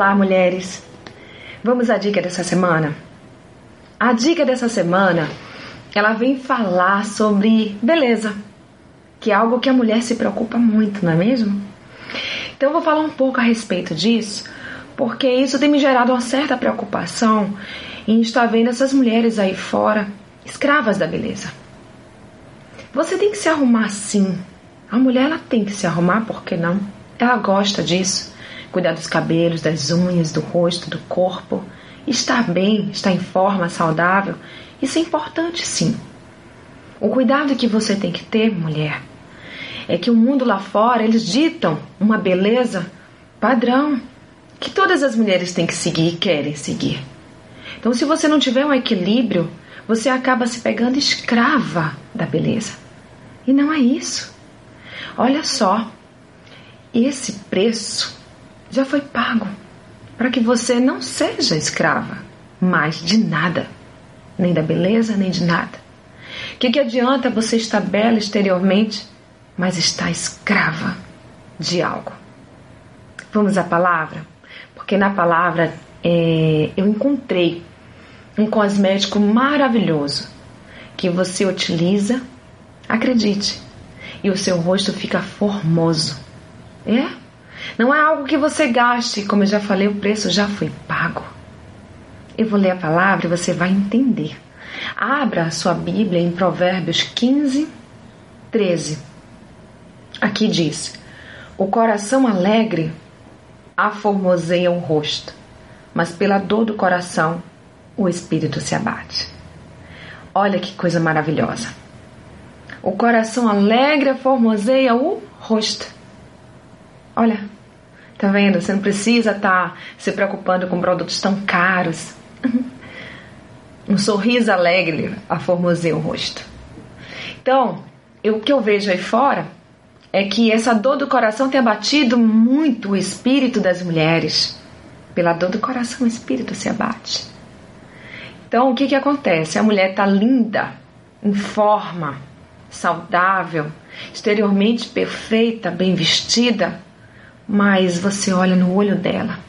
Olá, mulheres! Vamos à dica dessa semana? A dica dessa semana ela vem falar sobre beleza, que é algo que a mulher se preocupa muito, não é mesmo? Então eu vou falar um pouco a respeito disso, porque isso tem me gerado uma certa preocupação em estar vendo essas mulheres aí fora, escravas da beleza. Você tem que se arrumar sim. A mulher ela tem que se arrumar, por que não? Ela gosta disso cuidar dos cabelos, das unhas, do rosto, do corpo, estar bem, estar em forma, saudável, isso é importante sim. O cuidado que você tem que ter, mulher, é que o mundo lá fora eles ditam uma beleza padrão que todas as mulheres têm que seguir e querem seguir. Então, se você não tiver um equilíbrio, você acaba se pegando escrava da beleza. E não é isso. Olha só, esse preço já foi pago para que você não seja escrava mais de nada, nem da beleza, nem de nada. O que, que adianta você estar bela exteriormente, mas estar escrava de algo? Vamos à palavra? Porque na palavra é, eu encontrei um cosmético maravilhoso que você utiliza, acredite, e o seu rosto fica formoso. É? Não é algo que você gaste, como eu já falei, o preço já foi pago. Eu vou ler a palavra e você vai entender. Abra a sua Bíblia em Provérbios 15, 13. Aqui diz: O coração alegre aformoseia o rosto, mas pela dor do coração o espírito se abate. Olha que coisa maravilhosa. O coração alegre aformoseia o rosto. Olha, Tá vendo? Você não precisa estar tá se preocupando com produtos tão caros. um sorriso alegre aformoseia o rosto. Então, eu, o que eu vejo aí fora é que essa dor do coração tem abatido muito o espírito das mulheres. Pela dor do coração, o espírito se abate. Então, o que, que acontece? A mulher está linda, em forma, saudável, exteriormente perfeita, bem vestida, mas você olha no olho dela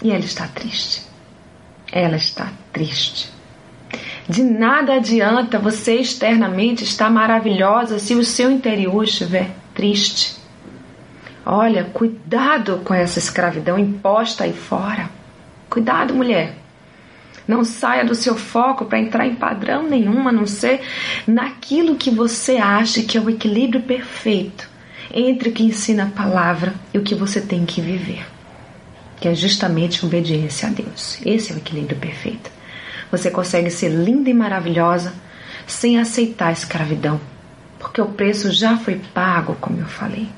e ela está triste. Ela está triste. De nada adianta você externamente estar maravilhosa se o seu interior estiver triste. Olha, cuidado com essa escravidão imposta aí fora. Cuidado, mulher. Não saia do seu foco para entrar em padrão nenhum, a não ser naquilo que você acha que é o equilíbrio perfeito entre o que ensina a palavra e o que você tem que viver, que é justamente obediência a Deus. Esse é o equilíbrio perfeito. Você consegue ser linda e maravilhosa sem aceitar a escravidão, porque o preço já foi pago, como eu falei.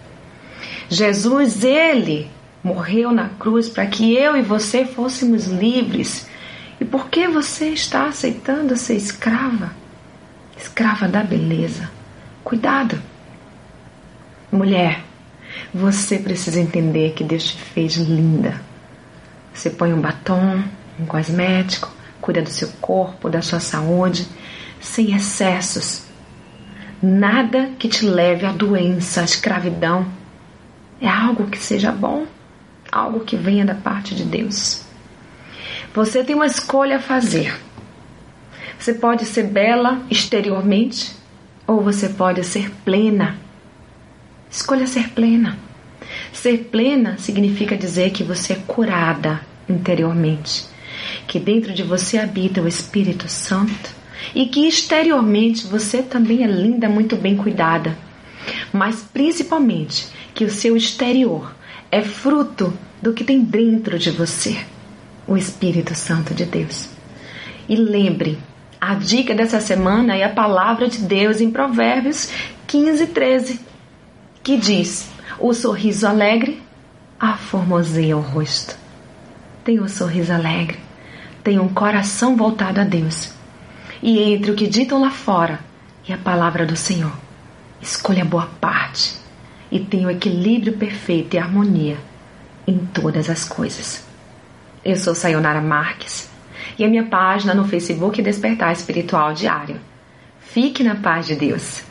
Jesus, ele morreu na cruz para que eu e você fôssemos livres. E por que você está aceitando ser escrava? Escrava da beleza. Cuidado! Mulher, você precisa entender que Deus te fez linda. Você põe um batom, um cosmético, cuida do seu corpo, da sua saúde, sem excessos. Nada que te leve à doença, à escravidão. É algo que seja bom, algo que venha da parte de Deus. Você tem uma escolha a fazer. Você pode ser bela exteriormente ou você pode ser plena Escolha ser plena. Ser plena significa dizer que você é curada interiormente, que dentro de você habita o Espírito Santo e que exteriormente você também é linda, muito bem cuidada, mas principalmente que o seu exterior é fruto do que tem dentro de você, o Espírito Santo de Deus. E lembre, a dica dessa semana é a palavra de Deus em Provérbios 15, 13 que diz: O sorriso alegre aformoseia o rosto. Tenha um sorriso alegre, tenha um coração voltado a Deus. E entre o que ditam lá fora e a palavra do Senhor, escolha a boa parte e tenha o equilíbrio perfeito e harmonia em todas as coisas. Eu sou Sayonara Marques e a minha página no Facebook Despertar Espiritual Diário. Fique na paz de Deus.